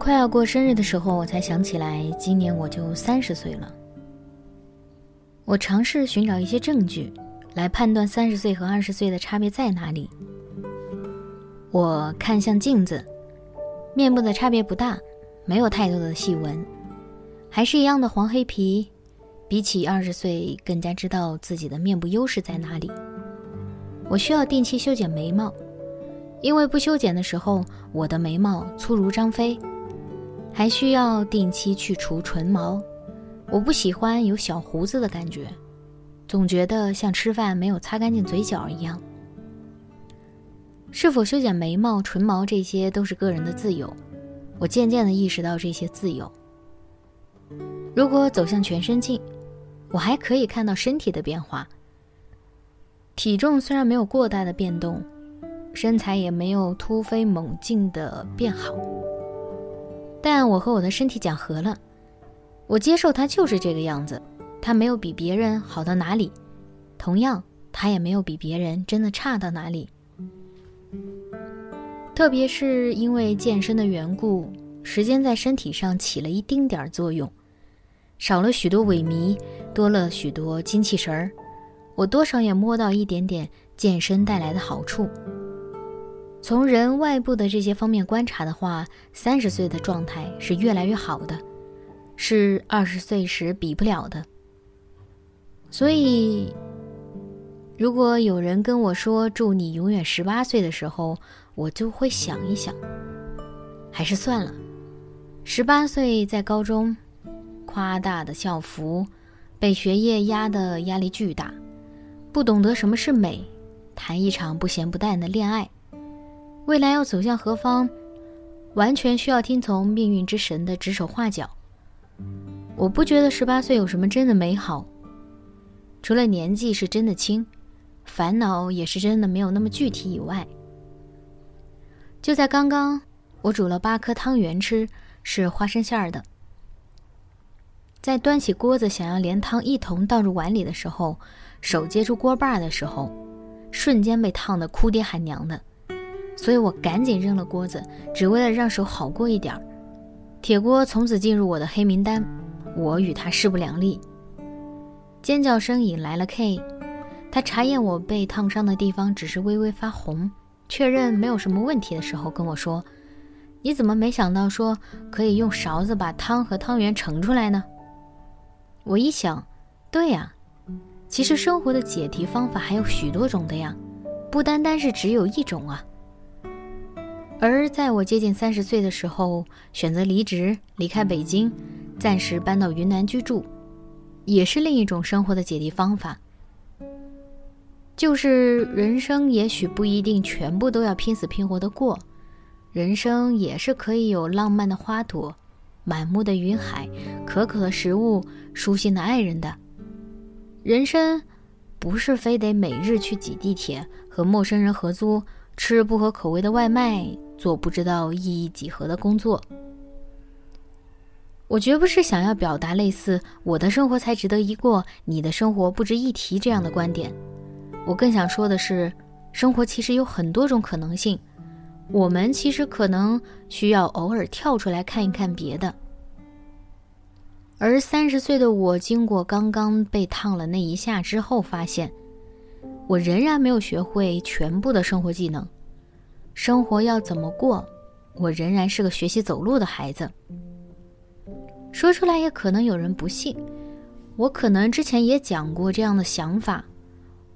快要过生日的时候，我才想起来，今年我就三十岁了。我尝试寻找一些证据，来判断三十岁和二十岁的差别在哪里。我看向镜子，面部的差别不大，没有太多的细纹，还是一样的黄黑皮。比起二十岁，更加知道自己的面部优势在哪里。我需要定期修剪眉毛，因为不修剪的时候，我的眉毛粗如张飞。还需要定期去除唇毛，我不喜欢有小胡子的感觉，总觉得像吃饭没有擦干净嘴角一样。是否修剪眉毛、唇毛，这些都是个人的自由。我渐渐地意识到这些自由。如果走向全身镜，我还可以看到身体的变化。体重虽然没有过大的变动，身材也没有突飞猛进的变好。但我和我的身体讲和了，我接受它就是这个样子，它没有比别人好到哪里，同样，它也没有比别人真的差到哪里。特别是因为健身的缘故，时间在身体上起了一丁点儿作用，少了许多萎靡，多了许多精气神儿，我多少也摸到一点点健身带来的好处。从人外部的这些方面观察的话，三十岁的状态是越来越好的，是二十岁时比不了的。所以，如果有人跟我说祝你永远十八岁的时候，我就会想一想，还是算了。十八岁在高中，夸大的校服，被学业压的压力巨大，不懂得什么是美，谈一场不咸不淡的恋爱。未来要走向何方，完全需要听从命运之神的指手画脚。我不觉得十八岁有什么真的美好，除了年纪是真的轻，烦恼也是真的没有那么具体以外。就在刚刚，我煮了八颗汤圆吃，是花生馅儿的。在端起锅子想要连汤一同倒入碗里的时候，手接住锅把的时候，瞬间被烫得哭爹喊娘的。所以我赶紧扔了锅子，只为了让手好过一点儿。铁锅从此进入我的黑名单，我与他势不两立。尖叫声引来了 K，他查验我被烫伤的地方只是微微发红，确认没有什么问题的时候跟我说：“你怎么没想到说可以用勺子把汤和汤圆盛出来呢？”我一想，对呀，其实生活的解题方法还有许多种的呀，不单单是只有一种啊。而在我接近三十岁的时候，选择离职，离开北京，暂时搬到云南居住，也是另一种生活的解题方法。就是人生也许不一定全部都要拼死拼活的过，人生也是可以有浪漫的花朵，满目的云海，可口的食物，舒心的爱人的。人生，不是非得每日去挤地铁，和陌生人合租。吃不合口味的外卖，做不知道意义几何的工作。我绝不是想要表达类似“我的生活才值得一过，你的生活不值一提”这样的观点。我更想说的是，生活其实有很多种可能性，我们其实可能需要偶尔跳出来看一看别的。而三十岁的我，经过刚刚被烫了那一下之后，发现。我仍然没有学会全部的生活技能，生活要怎么过，我仍然是个学习走路的孩子。说出来也可能有人不信，我可能之前也讲过这样的想法。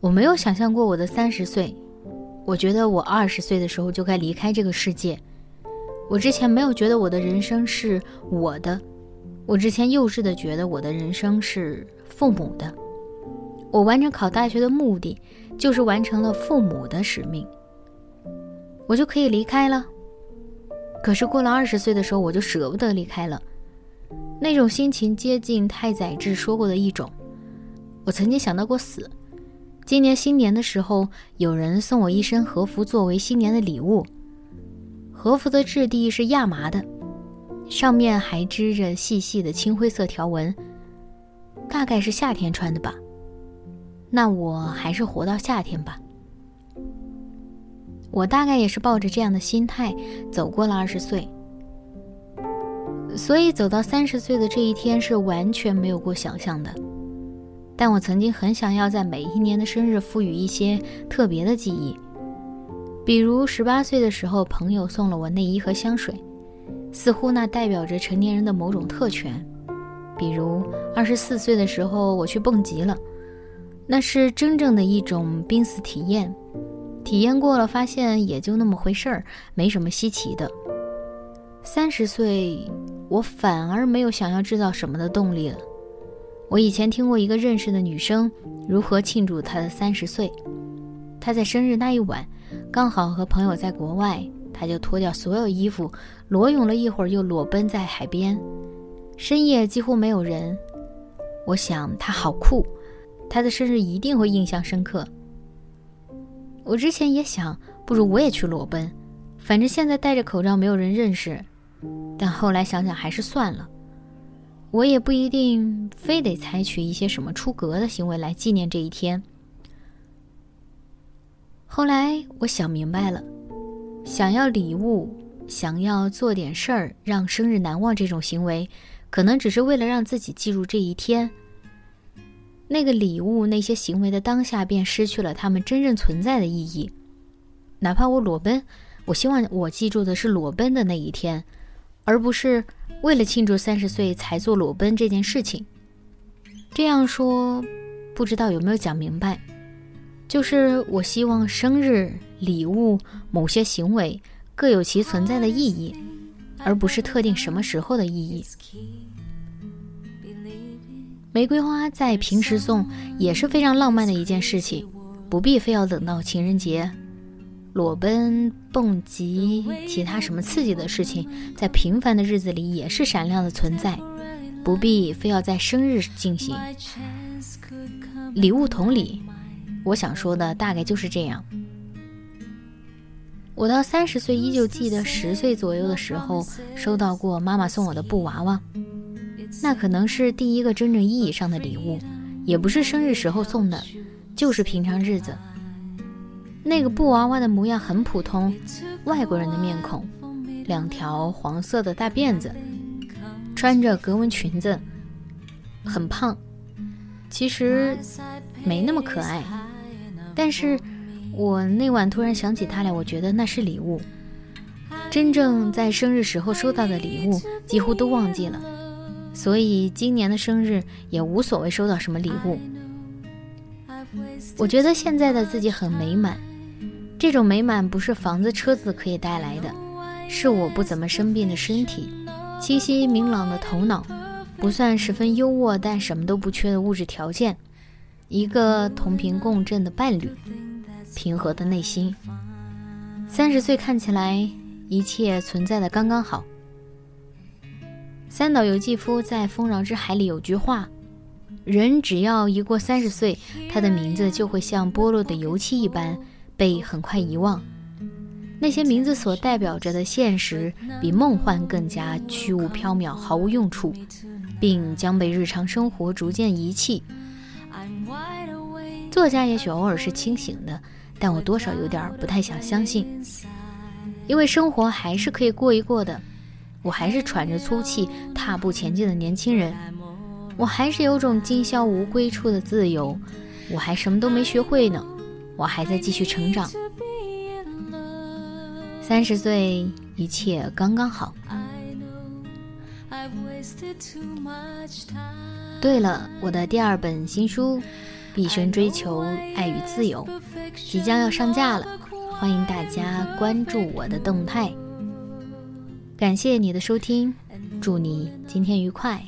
我没有想象过我的三十岁，我觉得我二十岁的时候就该离开这个世界。我之前没有觉得我的人生是我的，我之前幼稚的觉得我的人生是父母的，我完成考大学的目的就是完成了父母的使命，我就可以离开了。可是过了二十岁的时候，我就舍不得离开了，那种心情接近太宰治说过的一种。我曾经想到过死。今年新年的时候，有人送我一身和服作为新年的礼物。和服的质地是亚麻的，上面还织着细细的青灰色条纹，大概是夏天穿的吧。那我还是活到夏天吧。我大概也是抱着这样的心态走过了二十岁，所以走到三十岁的这一天是完全没有过想象的。但我曾经很想要在每一年的生日赋予一些特别的记忆，比如十八岁的时候朋友送了我内衣和香水，似乎那代表着成年人的某种特权；比如二十四岁的时候我去蹦极了，那是真正的一种濒死体验。体验过了，发现也就那么回事儿，没什么稀奇的。三十岁，我反而没有想要制造什么的动力了。我以前听过一个认识的女生如何庆祝她的三十岁。她在生日那一晚，刚好和朋友在国外，她就脱掉所有衣服，裸泳了一会儿，又裸奔在海边。深夜几乎没有人。我想她好酷，她的生日一定会印象深刻。我之前也想，不如我也去裸奔，反正现在戴着口罩没有人认识。但后来想想还是算了，我也不一定非得采取一些什么出格的行为来纪念这一天。后来我想明白了，想要礼物，想要做点事儿让生日难忘，这种行为，可能只是为了让自己记住这一天。那个礼物，那些行为的当下便失去了他们真正存在的意义。哪怕我裸奔，我希望我记住的是裸奔的那一天，而不是为了庆祝三十岁才做裸奔这件事情。这样说，不知道有没有讲明白？就是我希望生日礼物某些行为各有其存在的意义，而不是特定什么时候的意义。玫瑰花在平时送也是非常浪漫的一件事情，不必非要等到情人节。裸奔、蹦极，其他什么刺激的事情，在平凡的日子里也是闪亮的存在，不必非要在生日进行。礼物同理，我想说的大概就是这样。我到三十岁依旧记得十岁左右的时候收到过妈妈送我的布娃娃。那可能是第一个真正意义上的礼物，也不是生日时候送的，就是平常日子。那个布娃娃的模样很普通，外国人的面孔，两条黄色的大辫子，穿着格纹裙子，很胖，其实没那么可爱。但是我那晚突然想起他来，我觉得那是礼物。真正在生日时候收到的礼物，几乎都忘记了。所以今年的生日也无所谓收到什么礼物。我觉得现在的自己很美满，这种美满不是房子车子可以带来的，是我不怎么生病的身体，清晰明朗的头脑，不算十分优渥但什么都不缺的物质条件，一个同频共振的伴侣，平和的内心。三十岁看起来一切存在的刚刚好。三岛由纪夫在《丰饶之海》里有句话：“人只要一过三十岁，他的名字就会像剥落的油漆一般被很快遗忘。那些名字所代表着的现实，比梦幻更加虚无缥缈，毫无用处，并将被日常生活逐渐遗弃。”作家也许偶尔是清醒的，但我多少有点不太想相信，因为生活还是可以过一过的。我还是喘着粗气踏步前进的年轻人，我还是有种今宵无归处的自由，我还什么都没学会呢，我还在继续成长。三十岁，一切刚刚好。对了，我的第二本新书《毕生追求爱与自由》即将要上架了，欢迎大家关注我的动态。感谢你的收听，祝你今天愉快。